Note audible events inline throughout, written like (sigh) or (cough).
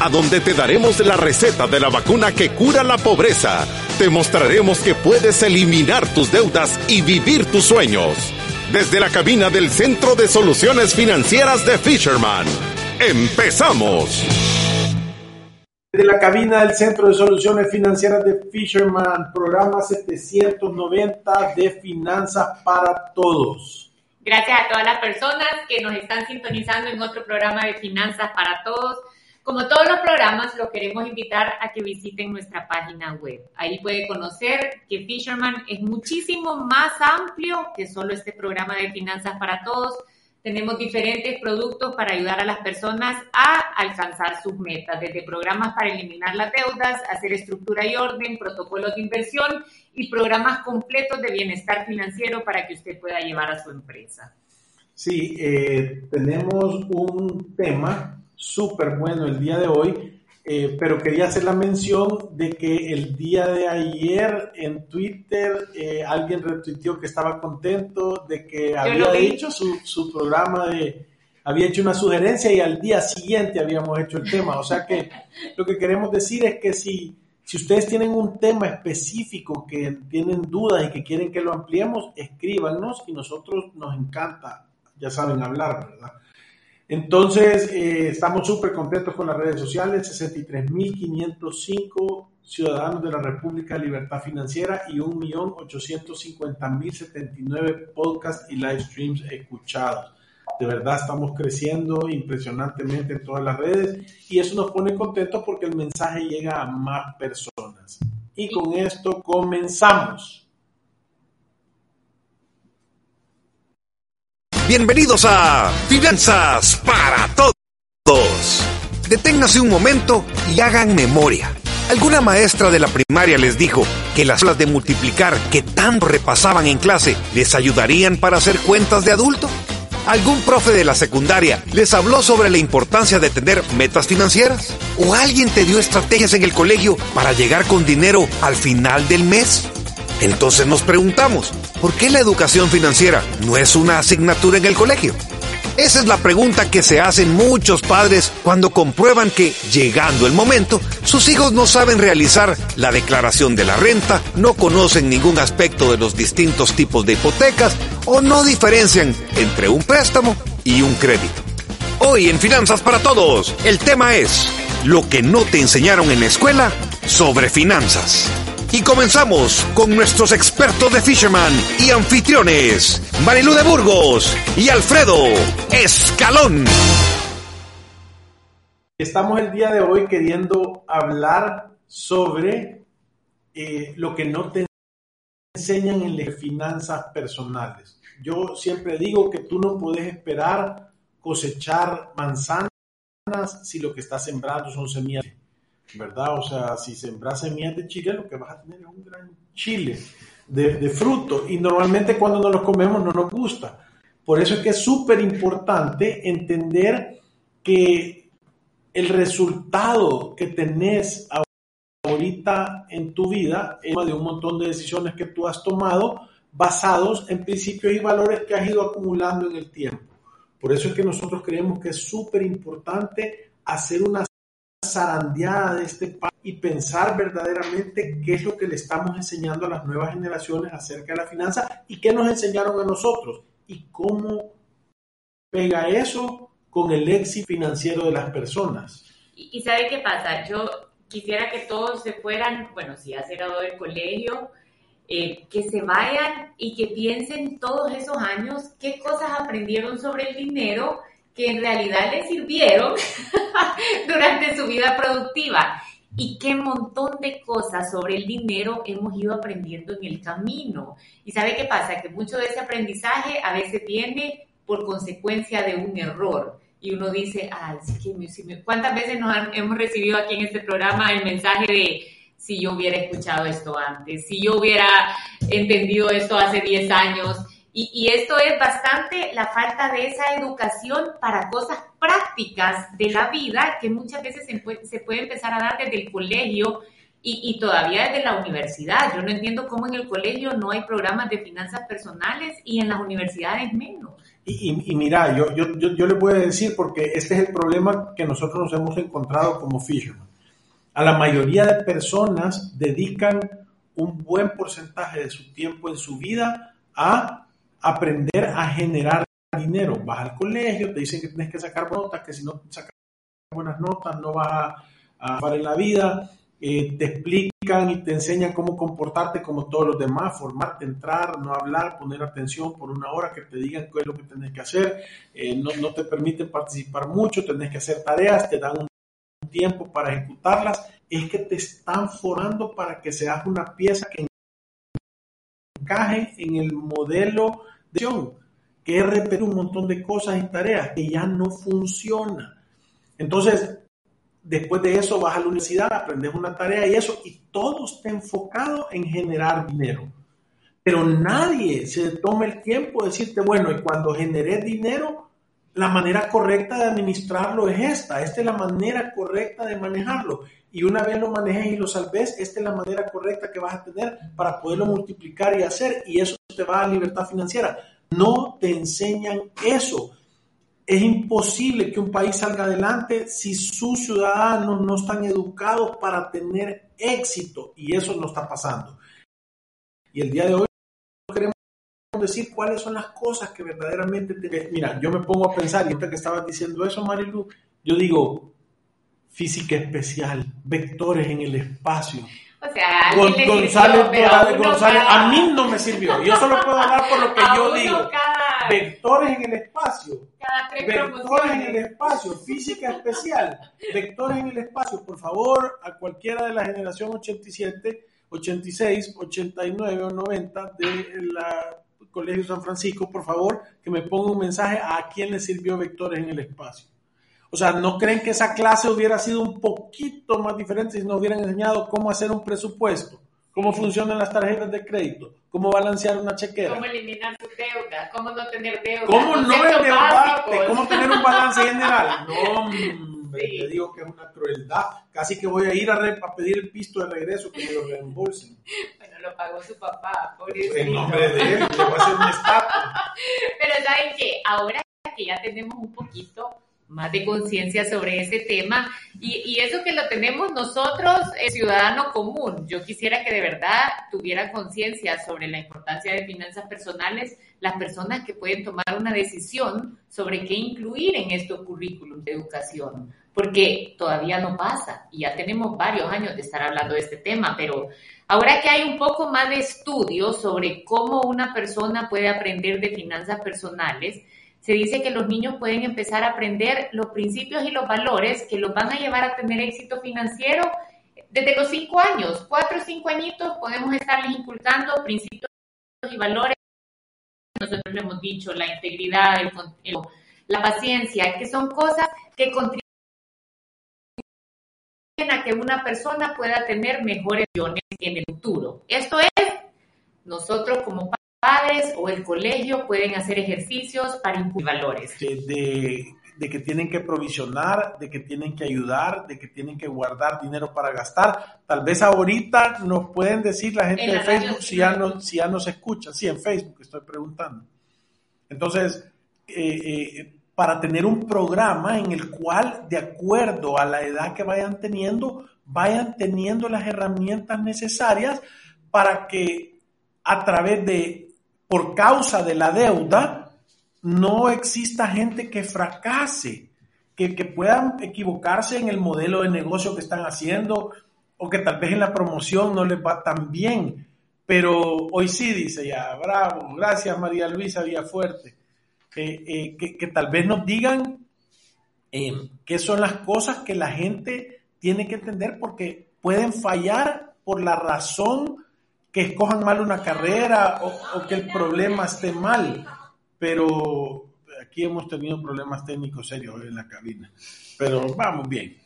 a donde te daremos la receta de la vacuna que cura la pobreza. Te mostraremos que puedes eliminar tus deudas y vivir tus sueños. Desde la cabina del Centro de Soluciones Financieras de Fisherman. ¡Empezamos! Desde la cabina del Centro de Soluciones Financieras de Fisherman, programa 790 de Finanzas para Todos. Gracias a todas las personas que nos están sintonizando en otro programa de Finanzas para Todos. Como todos los programas, lo queremos invitar a que visiten nuestra página web. Ahí puede conocer que Fisherman es muchísimo más amplio que solo este programa de Finanzas para Todos tenemos diferentes productos para ayudar a las personas a alcanzar sus metas, desde programas para eliminar las deudas, hacer estructura y orden, protocolos de inversión y programas completos de bienestar financiero para que usted pueda llevar a su empresa. Sí, eh, tenemos un tema súper bueno el día de hoy eh, pero quería hacer la mención de que el día de ayer en Twitter eh, alguien retuiteó que estaba contento de que había hecho su, su, programa de, había hecho una sugerencia y al día siguiente habíamos hecho el tema. O sea que (laughs) lo que queremos decir es que si, si ustedes tienen un tema específico que tienen dudas y que quieren que lo ampliemos, escríbanos y nosotros nos encanta, ya saben hablar, ¿verdad? Entonces, eh, estamos súper contentos con las redes sociales, 63.505 ciudadanos de la República de Libertad Financiera y 1.850.079 podcasts y live streams escuchados. De verdad estamos creciendo impresionantemente en todas las redes y eso nos pone contentos porque el mensaje llega a más personas. Y con esto comenzamos. Bienvenidos a Finanzas para Todos. Deténganse un momento y hagan memoria. ¿Alguna maestra de la primaria les dijo que las tablas de multiplicar que tanto repasaban en clase les ayudarían para hacer cuentas de adulto? ¿Algún profe de la secundaria les habló sobre la importancia de tener metas financieras? ¿O alguien te dio estrategias en el colegio para llegar con dinero al final del mes? Entonces nos preguntamos, ¿por qué la educación financiera no es una asignatura en el colegio? Esa es la pregunta que se hacen muchos padres cuando comprueban que, llegando el momento, sus hijos no saben realizar la declaración de la renta, no conocen ningún aspecto de los distintos tipos de hipotecas o no diferencian entre un préstamo y un crédito. Hoy en Finanzas para Todos, el tema es lo que no te enseñaron en la escuela sobre finanzas. Y comenzamos con nuestros expertos de Fisherman y anfitriones, Marilu de Burgos y Alfredo Escalón. Estamos el día de hoy queriendo hablar sobre eh, lo que no te enseñan en las finanzas personales. Yo siempre digo que tú no puedes esperar cosechar manzanas si lo que estás sembrando son semillas ¿verdad? O sea, si sembras semillas de chile, lo que vas a tener es un gran chile de, fruto y normalmente cuando no los comemos no nos gusta. Por eso es que es súper importante entender que el resultado que tenés ahorita en tu vida es de un montón de decisiones que tú has tomado basados en principios y valores que has ido acumulando en el tiempo. Por eso es que nosotros creemos que es súper importante hacer una zarandeada de este país y pensar verdaderamente qué es lo que le estamos enseñando a las nuevas generaciones acerca de la finanza y qué nos enseñaron a nosotros y cómo pega eso con el éxito financiero de las personas. Y, sabe qué pasa, yo quisiera que todos se fueran, bueno, si ya se graduó del colegio, eh, que se vayan y que piensen todos esos años qué cosas aprendieron sobre el dinero que en realidad le sirvieron (laughs) durante su vida productiva y qué montón de cosas sobre el dinero hemos ido aprendiendo en el camino. Y sabe qué pasa, que mucho de ese aprendizaje a veces viene por consecuencia de un error. Y uno dice, ah, ¿cuántas veces nos hemos recibido aquí en este programa el mensaje de si yo hubiera escuchado esto antes, si yo hubiera entendido esto hace 10 años? Y, esto es bastante la falta de esa educación para cosas prácticas de la vida que muchas veces se puede, empezar a dar desde el colegio y, todavía desde la universidad. Yo no entiendo cómo en el colegio no hay programas de finanzas personales y en las universidades menos. Y, mira, yo, yo, yo, yo le voy a decir, porque este es el problema que nosotros nos hemos encontrado como Fisherman. A la mayoría de personas dedican un buen porcentaje de su tiempo en su vida a aprender a generar dinero. Vas al colegio, te dicen que tienes que sacar notas, que si no sacas buenas notas no vas a, a en la vida. Eh, te explican y te enseñan cómo comportarte como todos los demás, formarte, entrar, no hablar, poner atención por una hora, que te digan qué es lo que tienes que hacer. Eh, no, no, te permiten participar mucho, tenés que hacer tareas, te dan un tiempo para ejecutarlas. Es que te están formando para que seas una pieza que encaje en el modelo que es repetir un montón de cosas y tareas que ya no funciona. Entonces, después de eso vas a la universidad, aprendes una tarea y eso, y todo está enfocado en generar dinero. Pero nadie se toma el tiempo de decirte, bueno, y cuando generé dinero, la manera correcta de administrarlo es esta, esta es la manera correcta de manejarlo. Y una vez lo manejes y lo salves, esta es la manera correcta que vas a tener para poderlo multiplicar y hacer, y eso te va a libertad financiera. No te enseñan eso. Es imposible que un país salga adelante si sus ciudadanos no están educados para tener éxito, y eso no está pasando. Y el día de hoy decir cuáles son las cosas que verdaderamente Mira, yo me pongo a pensar, y ahorita que estabas diciendo eso, Marilu, yo digo, física especial, vectores en el espacio. O sea, González, a mí no me sirvió. Yo solo puedo hablar por lo que (laughs) yo digo. Vectores en el espacio. Vectores en el espacio. Física especial. Vectores en el espacio. Por favor, a cualquiera de la generación 87, 86, 89 o 90 de la Colegio San Francisco, por favor, que me ponga un mensaje a quién le sirvió vectores en el espacio. O sea, ¿no creen que esa clase hubiera sido un poquito más diferente si nos hubieran enseñado cómo hacer un presupuesto? ¿Cómo funcionan las tarjetas de crédito? ¿Cómo balancear una chequera? ¿Cómo eliminar sus deudas? ¿Cómo no tener deudas? ¿Cómo no endeudarte? ¿Cómo tener un balance general? No, hombre, te digo que es una crueldad. Casi que voy a ir a, pedir el pisto de regreso que me lo reembolsen. (laughs) Bueno, lo pagó su papá, pobrecito. En nombre de él, le voy a hacer un estatua. (laughs) Pero ¿saben qué? Ahora que ya tenemos un poquito más de conciencia sobre ese tema y, eso que lo tenemos nosotros, el ciudadano común. Yo quisiera que de verdad tuviera conciencia sobre la importancia de finanzas personales las personas que pueden tomar una decisión sobre qué incluir en estos currículums de educación, porque todavía no pasa y ya tenemos varios años de estar hablando de este tema, pero ahora que hay un poco más de estudio sobre cómo una persona puede aprender de finanzas personales, se dice que los niños pueden empezar a aprender los principios y los valores que los van a llevar a tener éxito financiero desde los cinco años, cuatro o cinco añitos podemos estarles inculcando principios y valores. Nosotros le hemos dicho la integridad, la paciencia, que son cosas que contribuyen a que una persona pueda tener mejores opciones en el futuro. Esto es nosotros como padres o el colegio pueden hacer ejercicios para imputar valores. De, de, que tienen que provisionar, de que tienen que ayudar, de que tienen que guardar dinero para gastar. Tal vez ahorita nos pueden decir la gente de Facebook si ya, no, si ya nos escucha. Sí, en Facebook estoy preguntando. Entonces, eh, eh, para tener un programa en el cual, de acuerdo a la edad que vayan teniendo, vayan teniendo las herramientas necesarias para que a través de por causa de la deuda, no exista gente que fracase, que, puedan equivocarse en el modelo de negocio que están haciendo o que tal vez en la promoción no les va tan bien. Pero hoy sí, dice ya, bravo, gracias María Luisa Villafuerte, eh, que, que, tal vez nos digan eh, qué son las cosas que la gente tiene que entender porque pueden fallar por la razón que escojan mal una carrera o, que el problema esté mal, pero aquí hemos tenido problemas técnicos serios en la cabina, pero vamos bien.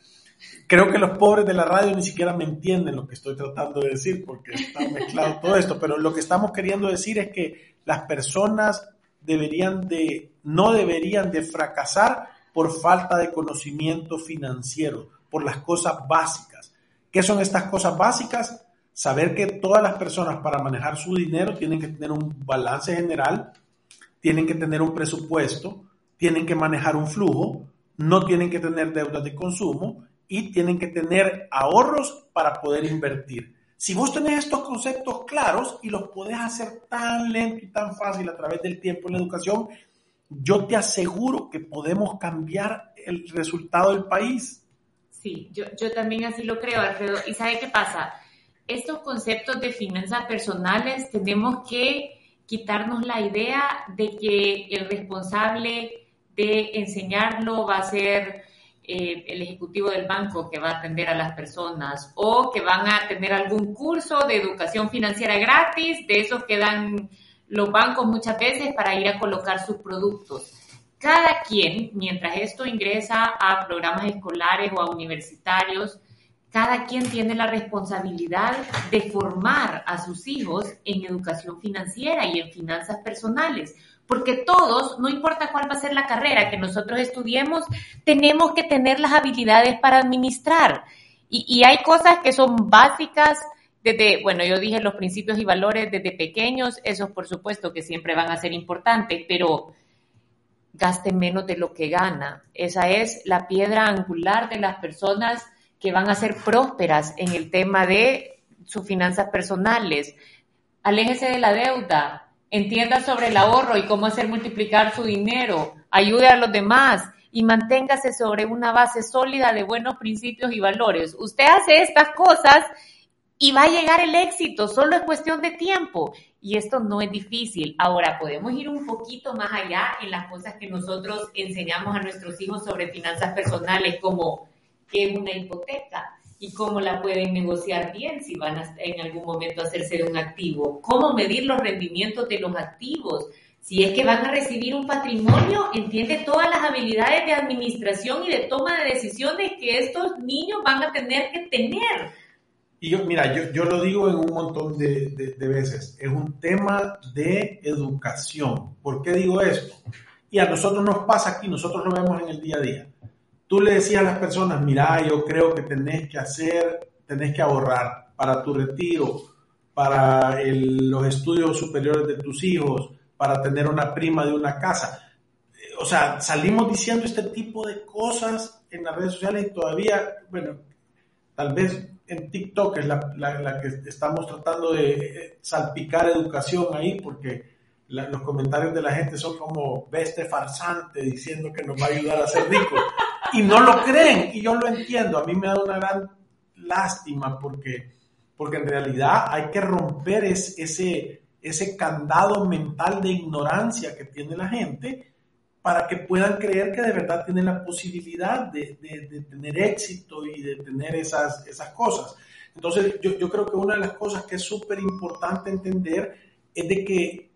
Creo que los pobres de la radio ni siquiera me entienden lo que estoy tratando de decir porque está mezclado todo esto, pero lo que estamos queriendo decir es que las personas deberían de, no deberían de fracasar por falta de conocimiento financiero, por las cosas básicas. ¿Qué son estas cosas básicas? Saber que todas las personas para manejar su dinero tienen que tener un balance general, tienen que tener un presupuesto, tienen que manejar un flujo, no tienen que tener deudas de consumo y tienen que tener ahorros para poder invertir. Si vos tenés estos conceptos claros y los podés hacer tan lento y tan fácil a través del tiempo en la educación, yo te aseguro que podemos cambiar el resultado del país. Sí, yo, yo también así lo creo, Alfredo. ¿Y sabe qué pasa? Estos conceptos de finanzas personales tenemos que quitarnos la idea de que el responsable de enseñarlo va a ser eh, el ejecutivo del banco que va a atender a las personas o que van a tener algún curso de educación financiera gratis, de esos que dan los bancos muchas veces para ir a colocar sus productos. Cada quien, mientras esto ingresa a programas escolares o a universitarios, cada quien tiene la responsabilidad de formar a sus hijos en educación financiera y en finanzas personales porque todos, no importa cuál va a ser la carrera que nosotros estudiemos, tenemos que tener las habilidades para administrar. Y, hay cosas que son básicas desde, bueno, yo dije los principios y valores desde pequeños, esos por supuesto que siempre van a ser importantes, pero gaste menos de lo que gana. Esa es la piedra angular de las personas que van a ser prósperas en el tema de sus finanzas personales. Aléjese de la deuda, entienda sobre el ahorro y cómo hacer multiplicar su dinero, ayude a los demás y manténgase sobre una base sólida de buenos principios y valores. Usted hace estas cosas y va a llegar el éxito, solo es cuestión de tiempo. Y esto no es difícil. Ahora, podemos ir un poquito más allá en las cosas que nosotros enseñamos a nuestros hijos sobre finanzas personales, como qué es una hipoteca, y cómo la pueden negociar bien si van a en algún momento a hacerse de un activo, cómo medir los rendimientos de los activos. Si es que van a recibir un patrimonio, entiende todas las habilidades de administración y de toma de decisiones que estos niños van a tener que tener. Y yo, mira, yo, yo lo digo en un montón de, de, veces, es un tema de educación. ¿Por qué digo esto? Y a nosotros nos pasa aquí, nosotros lo vemos en el día a día tú le decías a las personas, mira, yo creo que tenés que hacer, tenés que ahorrar para tu retiro, para los estudios superiores de tus hijos, para tener una prima de una casa. O sea, salimos diciendo este tipo de cosas en las redes sociales y todavía, bueno, tal vez en TikTok es la, la, que estamos tratando de salpicar educación ahí porque los comentarios de la gente son como, ve farsante diciendo que nos va a ayudar a ser ricos y no lo creen. Y yo lo entiendo. A mí me da una gran lástima porque, porque en realidad hay que romper ese, ese candado mental de ignorancia que tiene la gente para que puedan creer que de verdad tienen la posibilidad de, de, tener éxito y de tener esas, esas cosas. Entonces, yo, yo creo que una de las cosas que es súper importante entender es de que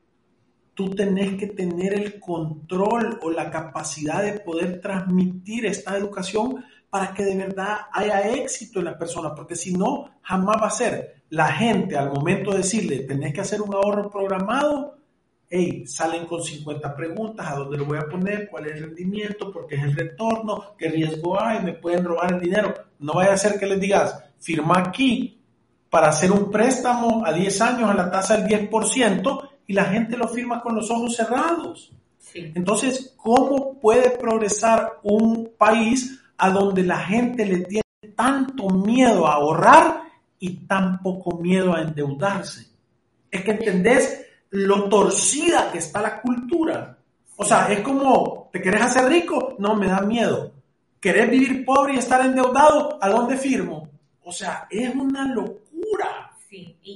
tú tenés que tener el control o la capacidad de poder transmitir esta educación para que de verdad haya éxito en la persona, porque si no, jamás va a ser. La gente al momento de decirle, tenés que hacer un ahorro programado, hey, salen con 50 preguntas, ¿a dónde lo voy a poner? ¿Cuál es el rendimiento? ¿Por qué es el retorno? ¿Qué riesgo hay? ¿Me pueden robar el dinero? No vaya a ser que les digas, firma aquí para hacer un préstamo a 10 años a la tasa del 10% y la gente lo firma con los ojos cerrados. Entonces, ¿cómo puede progresar un país a donde la gente le tiene tanto miedo a ahorrar y tan poco miedo a endeudarse? Es que entendés lo torcida que está la cultura. O sea, es como, ¿te querés hacer rico? No, me da miedo. ¿Querés vivir pobre y estar endeudado? ¿A dónde firmo? O sea, es una locura.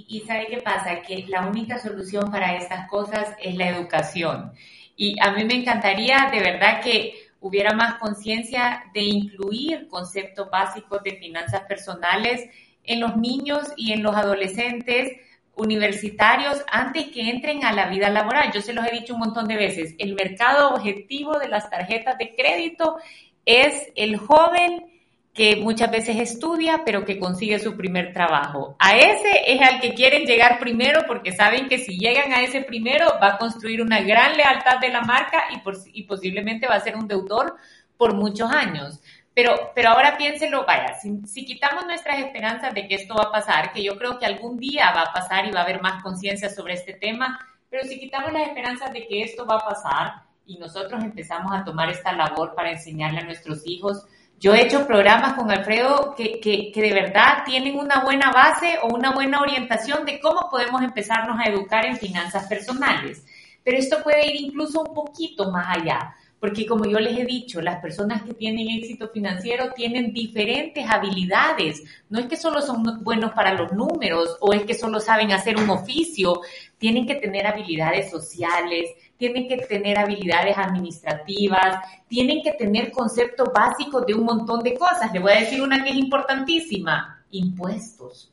Y, ¿sabe qué pasa? Que la única solución para estas cosas es la educación. Y a mí me encantaría de verdad que hubiera más conciencia de incluir conceptos básicos de finanzas personales en los niños y en los adolescentes universitarios antes que entren a la vida laboral. Yo se los he dicho un montón de veces, el mercado objetivo de las tarjetas de crédito es el joven que muchas veces estudia, pero que consigue su primer trabajo. A ese es al que quieren llegar primero porque saben que si llegan a ese primero va a construir una gran lealtad de la marca y, posiblemente va a ser un deudor por muchos años. Pero, pero ahora piénselo, vaya, si, si, quitamos nuestras esperanzas de que esto va a pasar, que yo creo que algún día va a pasar y va a haber más conciencia sobre este tema, pero si quitamos las esperanzas de que esto va a pasar y nosotros empezamos a tomar esta labor para enseñarle a nuestros hijos, yo he hecho programas con Alfredo que, que, de verdad tienen una buena base o una buena orientación de cómo podemos empezarnos a educar en finanzas personales. Pero esto puede ir incluso un poquito más allá, porque como yo les he dicho, las personas que tienen éxito financiero tienen diferentes habilidades. No es que solo son buenos para los números o es que solo saben hacer un oficio, tienen que tener habilidades sociales, tienen que tener habilidades administrativas, tienen que tener conceptos básicos de un montón de cosas. Le voy a decir una que es importantísima, impuestos.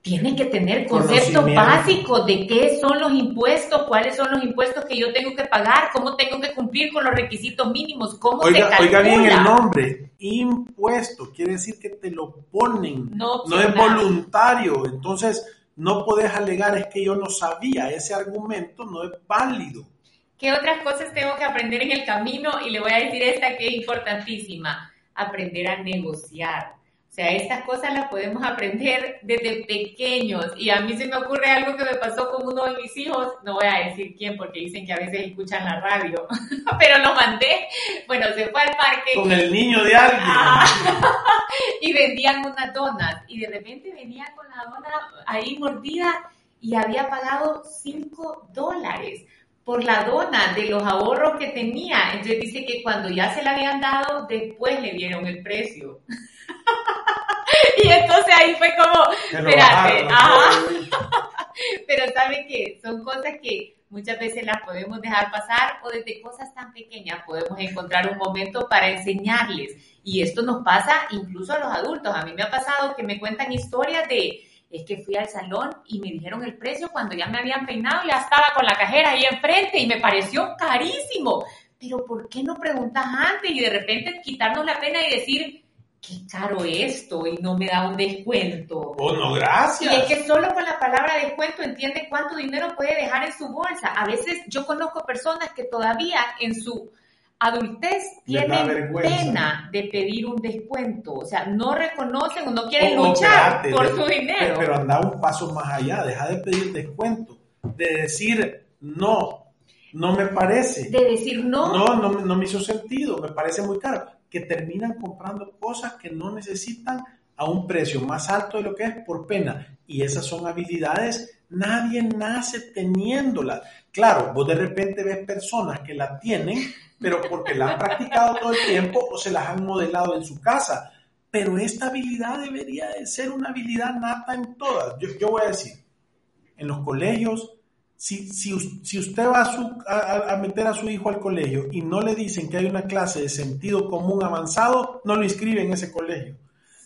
Tienen que tener conceptos básicos de qué son los impuestos, cuáles son los impuestos que yo tengo que pagar, cómo tengo que cumplir con los requisitos mínimos, cómo oiga, se calcula. Oiga bien el nombre, impuesto, quiere decir que te lo ponen, no, no es voluntario, entonces no puedes alegar es que yo no sabía, ese argumento no es válido. ¿Qué otras cosas tengo que aprender en el camino? Y le voy a decir esta que es importantísima, aprender a negociar. O sea, estas cosas las podemos aprender desde pequeños. Y a mí se me ocurre algo que me pasó con uno de mis hijos. No voy a decir quién porque dicen que a veces escuchan la radio. (laughs) Pero lo mandé. Bueno, se fue al parque. Con el niño de alguien. (laughs) y vendían una dona. Y de repente venía con la dona ahí mordida y había pagado 5 dólares por la dona de los ahorros que tenía. Entonces dice que cuando ya se la habían dado, después le dieron el precio. (laughs) y entonces ahí fue como, espérate, ajá. (laughs) Pero sabe que son cosas que muchas veces las podemos dejar pasar o desde cosas tan pequeñas podemos encontrar un momento para enseñarles. Y esto nos pasa incluso a los adultos. A mí me ha pasado que me cuentan historias de, es que fui al salón y me dijeron el precio cuando ya me habían peinado, ya estaba con la cajera ahí enfrente y me pareció carísimo. Pero ¿por qué no preguntas antes y de repente quitarnos la pena y decir, qué caro esto y no me da un descuento. Oh, no, gracias. Y es que solo con la palabra descuento entiende cuánto dinero puede dejar en su bolsa. A veces yo conozco personas que todavía en su adultez tienen pena de pedir un descuento. O sea, no reconocen o no quieren luchar por de- su dinero. Pero anda un paso más allá, deja de pedir descuento, de decir no, no me parece. de decir no, No, no, no me hizo sentido, me parece muy caro. Que terminan comprando cosas que no necesitan a un precio más alto de lo que es por pena. Y esas son habilidades, nadie nace teniéndolas. Claro, vos de repente ves personas que la tienen, pero porque la han practicado todo el tiempo o se las han modelado en su casa. Pero esta habilidad debería de ser una habilidad nata en todas. Yo, voy a decir, en los colegios, si, si, us- si usted va a meter a su hijo al colegio y no le dicen que hay una clase de sentido común avanzado, no lo inscribe en ese colegio.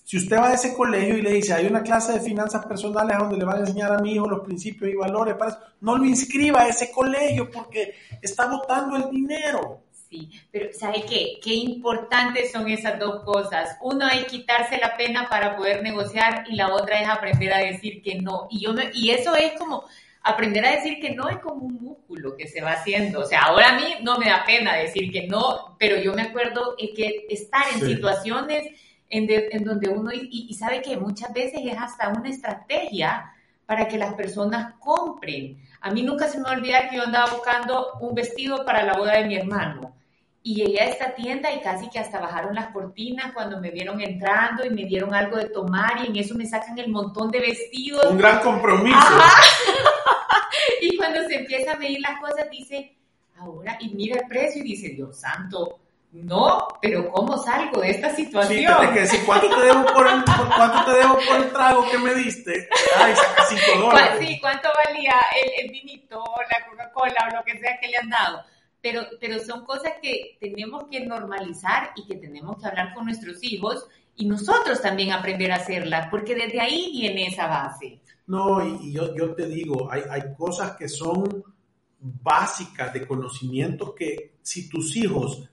Si usted va a ese colegio y le dice, hay una clase de finanzas personales donde le van a enseñar a mi hijo los principios y valores, para eso", no lo inscriba a ese colegio porque está botando el dinero. Sí, pero ¿sabe qué? Qué importantes son esas dos cosas. Uno es quitarse la pena para poder negociar y la otra es aprender a decir que no. Y, yo me- y eso es como aprender a decir que no es como un músculo que se va haciendo. O sea, ahora a mí no me da pena decir que no, pero yo me acuerdo que estar en Sí. situaciones en, de- en donde uno, y, y sabe que muchas veces es hasta una estrategia para que las personas compren. A mí nunca se me va a olvidar que yo andaba buscando un vestido para la boda de mi hermano. Y llegué a esta tienda y casi que hasta bajaron las cortinas cuando me vieron entrando y me dieron algo de tomar y en eso me sacan el montón de vestidos. Un gran compromiso. Ajá. (laughs) Y cuando se empieza a medir las cosas dice, ahora, y mira el precio y dice, Dios santo, no, pero ¿cómo salgo de esta Sí, situación? tenés que decir, ¿cuánto te debo por el, por- cuánto te debo por el trago que me diste? Ay, saca 5 ¿Cuá- dólares. Sí, ¿cuánto valía el, el vinito la Coca-Cola o lo que sea que le han dado? Pero, pero son cosas que tenemos que normalizar y que tenemos que hablar con nuestros hijos y nosotros también aprender a hacerlas, porque desde ahí viene esa base. No, y, y yo, yo te digo, hay, hay cosas que son básicas de conocimientos que si tus hijos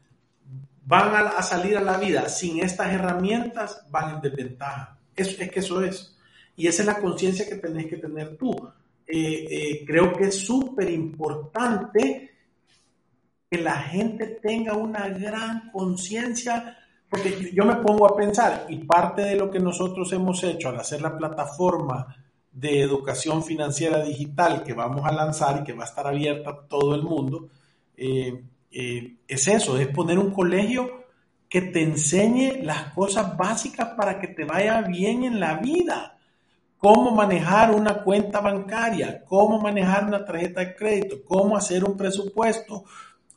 van a, salir a la vida sin estas herramientas, van en desventaja. es que eso es. Y esa es la conciencia que tenés que tener tú. Eh, eh, creo que es súper importante que la gente tenga una gran conciencia, porque yo me pongo a pensar, y parte de lo que nosotros hemos hecho al hacer la plataforma de educación financiera digital que vamos a lanzar y que va a estar abierta a todo el mundo, eh, es eso, es poner un colegio que te enseñe las cosas básicas para que te vaya bien en la vida cómo manejar una cuenta bancaria, cómo manejar una tarjeta de crédito, cómo hacer un presupuesto,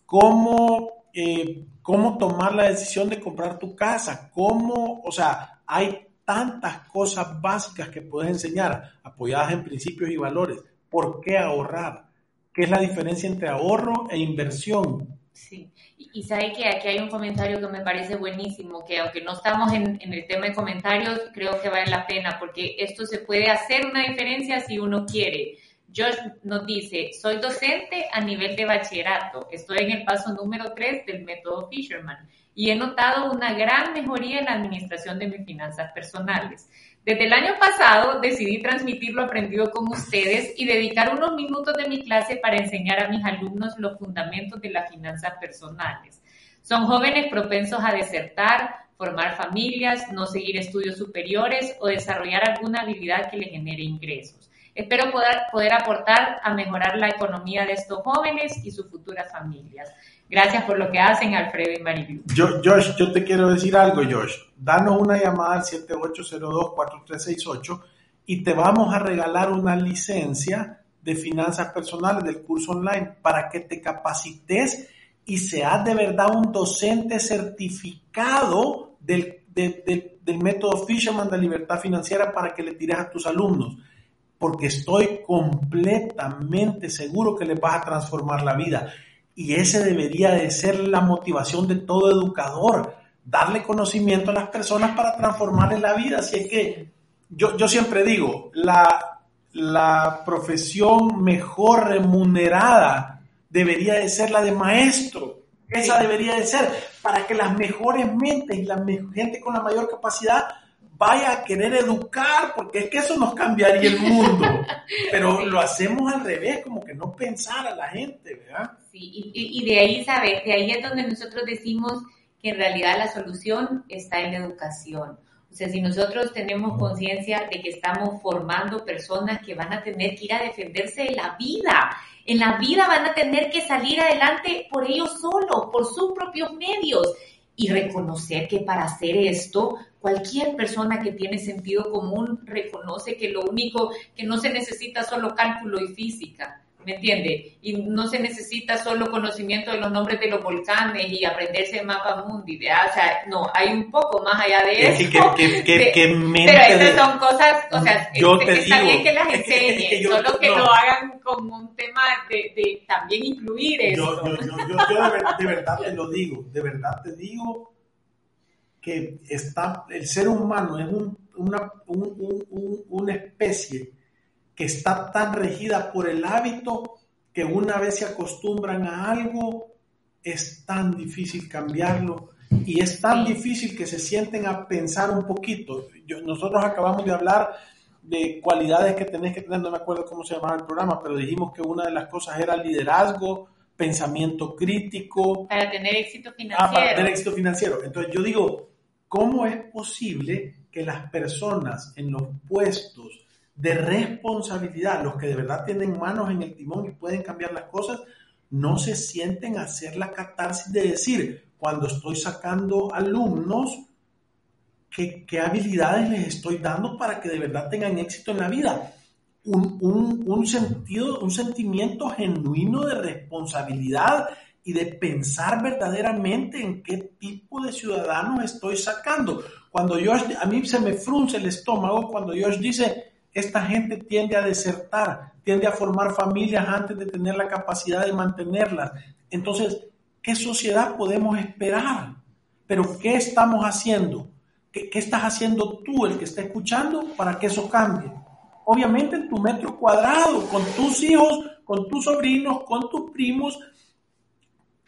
cómo, eh, cómo tomar la decisión de comprar tu casa, cómo, o sea, hay tantas cosas básicas que puedes enseñar apoyadas en principios y valores. ¿Por qué ahorrar? ¿Qué es la diferencia entre ahorro e inversión? Sí, y, sabe que aquí hay un comentario que me parece buenísimo, que aunque no estamos en, en, el tema de comentarios, creo que vale la pena, porque esto se puede hacer una diferencia si uno quiere. Josh nos dice, soy docente a nivel de bachillerato, estoy en el paso número 3 del método Fisherman y he notado una gran mejoría en la administración de mis finanzas personales. Desde el año pasado decidí transmitir lo aprendido con ustedes y dedicar unos minutos de mi clase para enseñar a mis alumnos los fundamentos de las finanzas personales. Son jóvenes propensos a desertar, formar familias, no seguir estudios superiores o desarrollar alguna habilidad que les genere ingresos. Espero poder, poder aportar a mejorar la economía de estos jóvenes y sus futuras familias. Gracias por lo que hacen, Alfredo y Marilu. Yo, Josh, yo te quiero decir algo, Josh. Danos una llamada al 7802-4368 y te vamos a regalar una licencia de finanzas personales del curso online para que te capacites y seas de verdad un docente certificado del, del método Fisherman de libertad financiera para que le tires a tus alumnos. Porque estoy completamente seguro que les vas a transformar la vida. Y ese debería de ser la motivación de todo educador, darle conocimiento a las personas para transformarles la vida. Así es que yo, yo siempre digo, la, la profesión mejor remunerada debería de ser la de maestro. Esa debería de ser para que las mejores mentes y la gente con la mayor capacidad vaya a querer educar, porque es que eso nos cambiaría el mundo. (laughs) Pero lo hacemos al revés, como que no pensar a la gente, ¿verdad? Sí, y, de ahí, ¿sabes? De ahí es donde nosotros decimos que en realidad la solución está en la educación. O sea, si nosotros tenemos conciencia de que estamos formando personas que van a tener que ir a defenderse de la vida, en la vida van a tener que salir adelante por ellos solos, por sus propios medios y reconocer que para hacer esto, cualquier persona que tiene sentido común reconoce que lo único que no se necesita solo cálculo y física, ¿me entiende? Y no se necesita solo conocimiento de los nombres de los volcanes y aprenderse el mapa mundi, O sea, no, hay un poco más allá de eso. Que, que, que, (laughs) pero esas son cosas, o sea, yo te está bien que las (laughs) enseñen, solo que lo hagan como un tema de, de también incluir eso. Yo, yo, yo, yo de, verdad te lo digo, de verdad te digo que está, el ser humano es un, una, un, un, una especie que está tan regida por el hábito que una vez se acostumbran a algo, es tan difícil cambiarlo y es tan difícil que se sienten a pensar un poquito. nosotros acabamos de hablar de cualidades que tenés que tener, no me acuerdo cómo se llamaba el programa, pero dijimos que una de las cosas era liderazgo, pensamiento crítico. Para tener éxito financiero. Ah, para tener éxito financiero. Entonces yo digo, ¿cómo es posible que las personas en los puestos de responsabilidad, los que de verdad tienen manos en el timón y pueden cambiar las cosas, no se sienten a hacer la catarsis de decir, cuando estoy sacando alumnos, ¿qué, habilidades les estoy dando para que de verdad tengan éxito en la vida? Un, un, sentido, un sentimiento genuino de responsabilidad y de pensar verdaderamente en qué tipo de ciudadanos estoy sacando. Cuando a mí se me frunce el estómago cuando Dios dice, esta gente tiende a desertar, tiende a formar familias antes de tener la capacidad de mantenerlas. Entonces, ¿qué sociedad podemos esperar? Pero ¿qué estamos haciendo? ¿Qué, estás haciendo tú, el que está escuchando, para que eso cambie? Obviamente en tu metro cuadrado, con tus hijos, con tus sobrinos, con tus primos,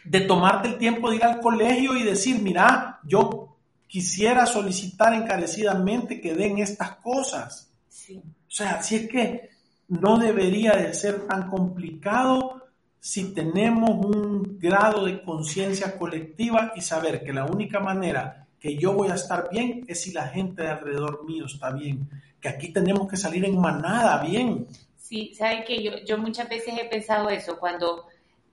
de tomarte el tiempo de ir al colegio y decir, mira, yo quisiera solicitar encarecidamente que den estas cosas. Sí. O sea, si es que no debería de ser tan complicado si tenemos un grado de conciencia colectiva y saber que la única manera que yo voy a estar bien es si la gente de alrededor mío está bien, que aquí tenemos que salir en manada bien. Sí, sabe que yo, yo muchas veces he pensado eso, cuando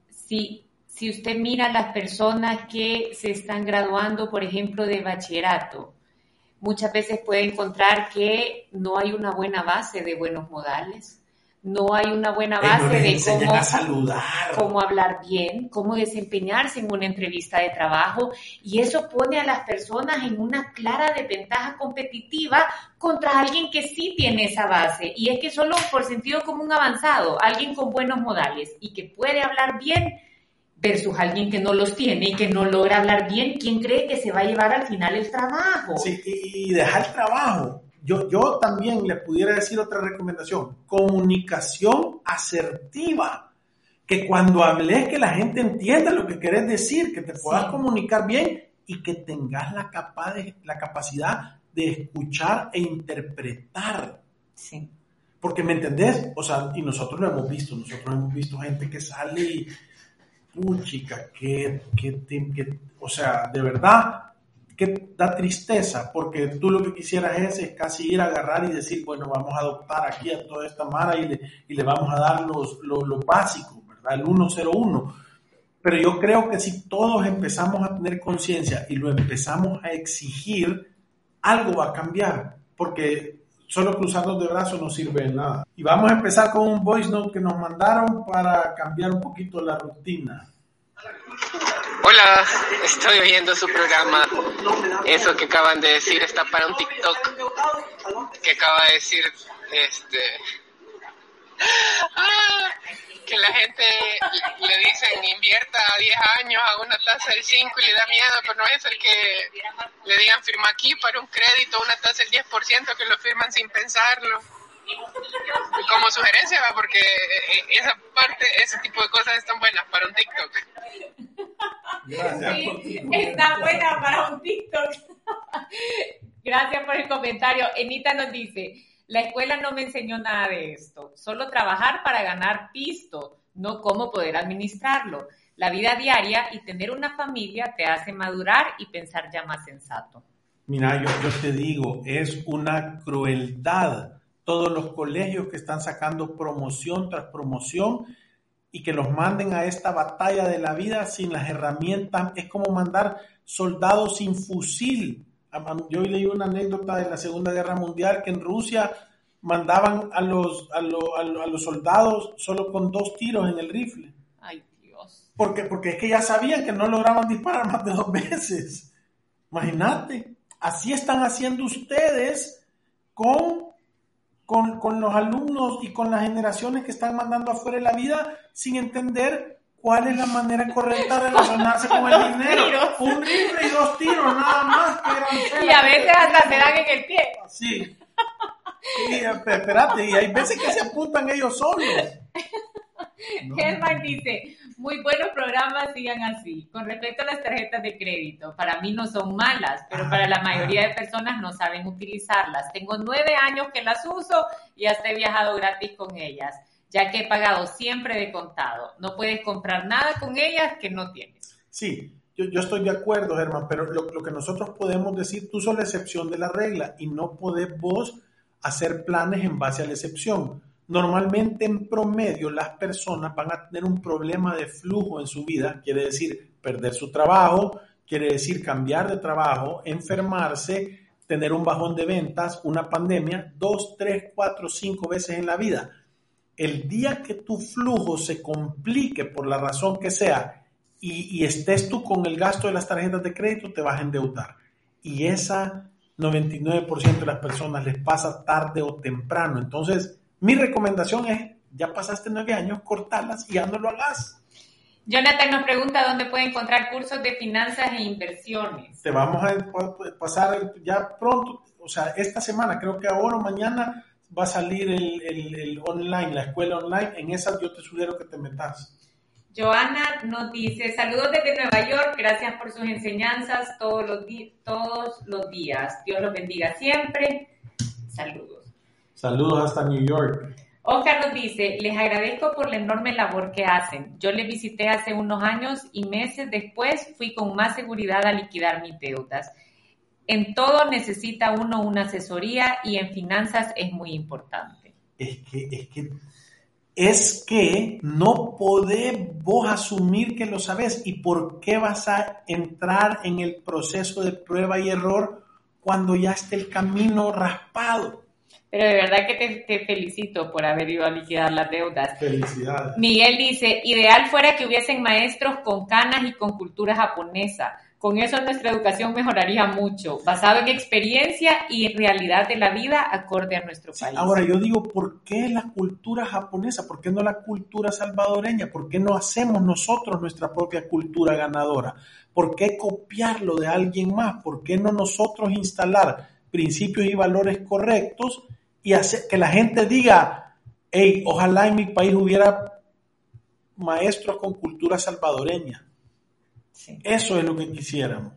si, si usted mira a las personas que se están graduando, por ejemplo, de bachillerato, muchas veces puede encontrar que no hay una buena base de buenos modales no hay una buena base de cómo, saludar. cómo hablar bien, cómo desempeñarse en una entrevista de trabajo y eso pone a las personas en una clara desventaja competitiva contra alguien que sí tiene esa base y es que solo por sentido común avanzado, alguien con buenos modales y que puede hablar bien versus alguien que no los tiene y que no logra hablar bien, ¿quién cree que se va a llevar al final el trabajo? Sí, y dejar el trabajo yo, también le pudiera decir otra recomendación, comunicación asertiva, que cuando hables que la gente entienda lo que querés decir, que te puedas comunicar bien y que tengas la, la capacidad de escuchar e interpretar. Sí. Porque, ¿me entendés? O sea, y nosotros lo hemos visto, nosotros hemos visto gente que sale y, puchica, que, que, que, o sea, de verdad, que da tristeza, porque tú lo que quisieras es, casi ir a agarrar y decir, bueno, vamos a adoptar aquí a toda esta mara y le, y le vamos a dar los, lo, básico, ¿verdad? El 101. Pero yo creo que si todos empezamos a tener conciencia y lo empezamos a exigir, algo va a cambiar, porque solo cruzarnos de brazos no sirve de nada. Y vamos a empezar con un voice note que nos mandaron para cambiar un poquito la rutina. Hola, estoy oyendo su programa. Eso que acaban de decir está para un TikTok que acaba de decir este ah, que la gente le dicen invierta a 10 años a una tasa del 5 y le da miedo, pero no es el que le digan firma aquí para un crédito, una tasa del 10% que lo firman sin pensarlo. Como sugerencia, porque esa parte, ese tipo de cosas están buenas para un TikTok. Sí, está buena para un TikTok. (laughs) Gracias por el comentario. Enita nos dice, la escuela no me enseñó nada de esto, solo trabajar para ganar pisto, no cómo poder administrarlo. La vida diaria y tener una familia te hace madurar y pensar ya más sensato. Mira, yo, yo te digo, es una crueldad todos los colegios que están sacando promoción tras promoción y que los manden a esta batalla de la vida sin las herramientas. Es como mandar soldados sin fusil. Yo leí una anécdota de la Segunda Guerra Mundial que en Rusia mandaban a los, a, los soldados solo con dos tiros en el rifle. Ay, Dios. Porque, porque es que ya sabían que no lograban disparar más de dos veces. Imagínate, así están haciendo ustedes con con, con, los alumnos y con las generaciones que están mandando afuera de la vida sin entender cuál es la manera correcta de relacionarse con el (laughs) dinero. Un rifle y dos tiros, nada más. Que y a veces hasta se dan en el pie. Sí. Y, espérate, y hay veces que se apuntan ellos solos. (laughs) Germán dice, muy buenos programas, sigan así. Con respecto a las tarjetas de crédito, para mí no son malas, pero para la mayoría de personas no saben utilizarlas. Tengo nueve años que las uso y hasta he viajado gratis con ellas, ya que he pagado siempre de contado. No puedes comprar nada con ellas que no tienes. Sí, yo, estoy de acuerdo, Germán, pero lo, lo, que nosotros podemos decir, tú sos la excepción de la regla y no podés vos hacer planes en base a la excepción Normalmente en promedio las personas van a tener un problema de flujo en su vida, quiere decir perder su trabajo, quiere decir cambiar de trabajo, enfermarse, tener un bajón de ventas, una pandemia, dos, tres, cuatro, cinco veces en la vida. El día que tu flujo se complique por la razón que sea y, y estés tú con el gasto de las tarjetas de crédito, te vas a endeudar. Y esa 99% de las personas les pasa tarde o temprano. Entonces, mi recomendación es, ya pasaste nueve años, cortarlas y ya no lo hagas. Jonathan nos pregunta dónde puede encontrar cursos de finanzas e inversiones. Te vamos a pasar ya pronto, o sea, esta semana, creo que ahora o mañana va a salir el, online, la escuela online. En esa yo te sugiero que te metas. Joana nos dice, saludos desde Nueva York, gracias por sus enseñanzas todos los, todos los días. Dios los bendiga siempre. Saludos. Saludos hasta New York. Oscar nos dice, les agradezco por la enorme labor que hacen. Yo les visité hace unos años y meses después fui con más seguridad a liquidar mis deudas. En todo necesita uno una asesoría y en finanzas es muy importante. Es que, es que, es que no podés vos asumir que lo sabes y por qué vas a entrar en el proceso de prueba y error cuando ya esté el camino raspado. Pero de verdad que te, felicito por haber ido a liquidar las deudas. Felicidades. Miguel dice, ideal fuera que hubiesen maestros con canas y con cultura japonesa. Con eso nuestra educación mejoraría mucho, basado en experiencia y realidad de la vida acorde a nuestro país. ahora yo digo, ¿por qué la cultura japonesa? ¿Por qué no la cultura salvadoreña? ¿Por qué no hacemos nosotros nuestra propia cultura ganadora? ¿Por qué copiarlo de alguien más? ¿Por qué no nosotros instalar principios y valores correctos y hacer que la gente diga, hey, ojalá en mi país hubiera maestros con cultura salvadoreña. Eso es lo que quisiéramos.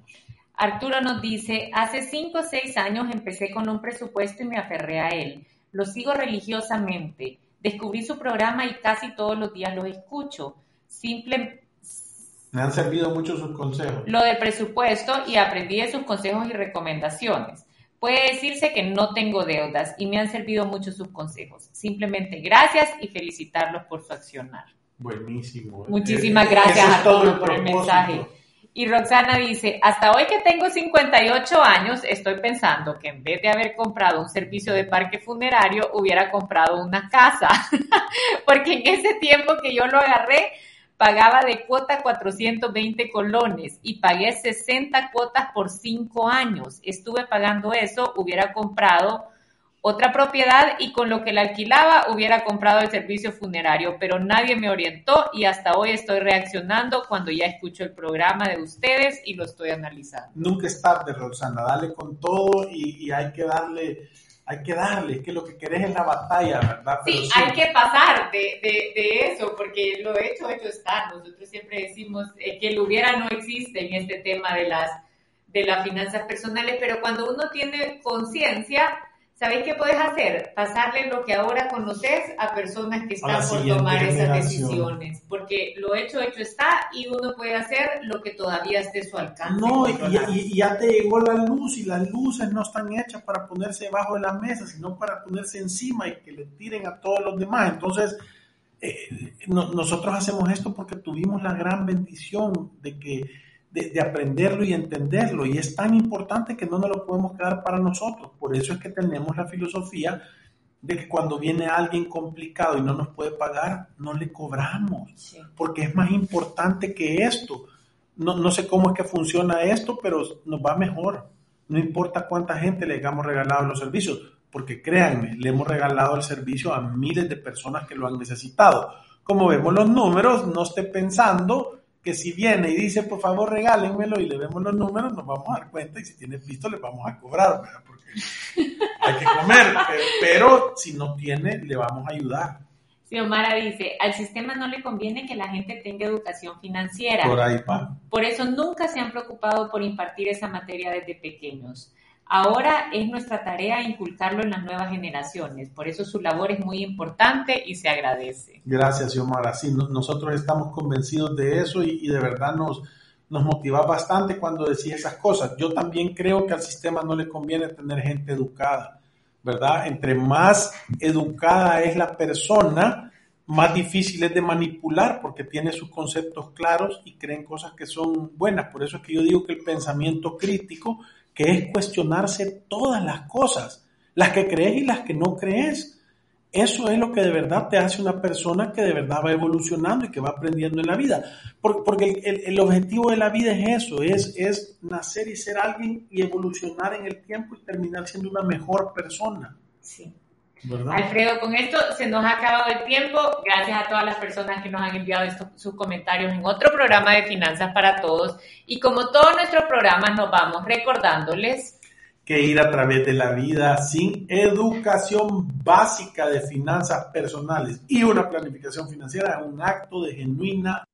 Arturo nos dice, hace cinco o seis años empecé con un presupuesto y me aferré a él. Lo sigo religiosamente. Descubrí su programa y casi todos los días lo escucho. Simple... Me han servido mucho sus consejos. Lo del presupuesto y aprendí de sus consejos y recomendaciones. Puede decirse que no tengo deudas y me han servido mucho sus consejos. Simplemente gracias y felicitarlos por su accionar. Buenísimo. Muchísimas eh, gracias a todos por el mensaje. Y Roxana dice, hasta hoy que tengo 58 años, estoy pensando que en vez de haber comprado un servicio de parque funerario, hubiera comprado una casa. (laughs) Porque en ese tiempo que yo lo agarré, pagaba de cuota 420 colones y pagué 60 cuotas por 5 años. Estuve pagando eso, hubiera comprado otra propiedad y con lo que la alquilaba hubiera comprado el servicio funerario, pero nadie me orientó y hasta hoy estoy reaccionando cuando ya escucho el programa de ustedes y lo estoy analizando. Nunca es tarde, Rosana, dale con todo y hay que darle hay que darle, que lo que querés es la batalla, ¿verdad? sí, hay que pasar de, de, eso, porque lo hecho, hecho está. Nosotros siempre decimos eh, que el hubiera no existe en este tema de las, de las finanzas personales, pero cuando uno tiene conciencia, ¿Sabéis qué puedes hacer? Pasarle lo que ahora conoces a personas que están por tomar esas decisiones. Porque lo hecho, hecho está y uno puede hacer lo que todavía esté a su alcance. No, y, ya te llegó la luz y las luces no están hechas para ponerse debajo de la mesa, sino para ponerse encima y que le tiren a todos los demás. Entonces, eh, nosotros hacemos esto porque tuvimos la gran bendición de que de, aprenderlo y entenderlo. Y es tan importante que no nos lo podemos quedar para nosotros. Por eso es que tenemos la filosofía de que cuando viene alguien complicado y no nos puede pagar, no le cobramos. Porque es más importante que esto. No, no sé cómo es que funciona esto, pero nos va mejor. No importa cuánta gente le hayamos regalado los servicios, porque créanme, le hemos regalado el servicio a miles de personas que lo han necesitado. Como vemos los números, no esté pensando que si viene y dice, por favor, regálenmelo y le vemos los números, nos vamos a dar cuenta y si tiene visto le vamos a cobrar, ¿verdad? Porque (laughs) hay que comer, pero, si no tiene, le vamos a ayudar. Xiomara dice, al sistema no le conviene que la gente tenga educación financiera. Por ahí va. Por eso nunca se han preocupado por impartir esa materia desde pequeños. Ahora es nuestra tarea inculcarlo en las nuevas generaciones, por eso su labor es muy importante y se agradece. Gracias, Xiomara. Sí, nosotros estamos convencidos de eso y, de verdad nos, nos motiva bastante cuando decís esas cosas. Yo también creo que al sistema no le conviene tener gente educada, ¿verdad? Entre más educada es la persona, más difícil es de manipular porque tiene sus conceptos claros y creen cosas que son buenas. Por eso es que yo digo que el pensamiento crítico que es cuestionarse todas las cosas, las que crees y las que no crees. Eso es lo que de verdad te hace una persona que de verdad va evolucionando y que va aprendiendo en la vida. Porque, el, objetivo de la vida es eso, es, es nacer y ser alguien y evolucionar en el tiempo y terminar siendo una mejor persona. Sí. Alfredo, con esto se nos ha acabado el tiempo. Gracias a todas las personas que nos han enviado sus comentarios en otro programa de Finanzas para Todos. Y como todos nuestros programas, nos vamos recordándoles que ir a través de la vida sin educación básica de finanzas personales y una planificación financiera es un acto de genuina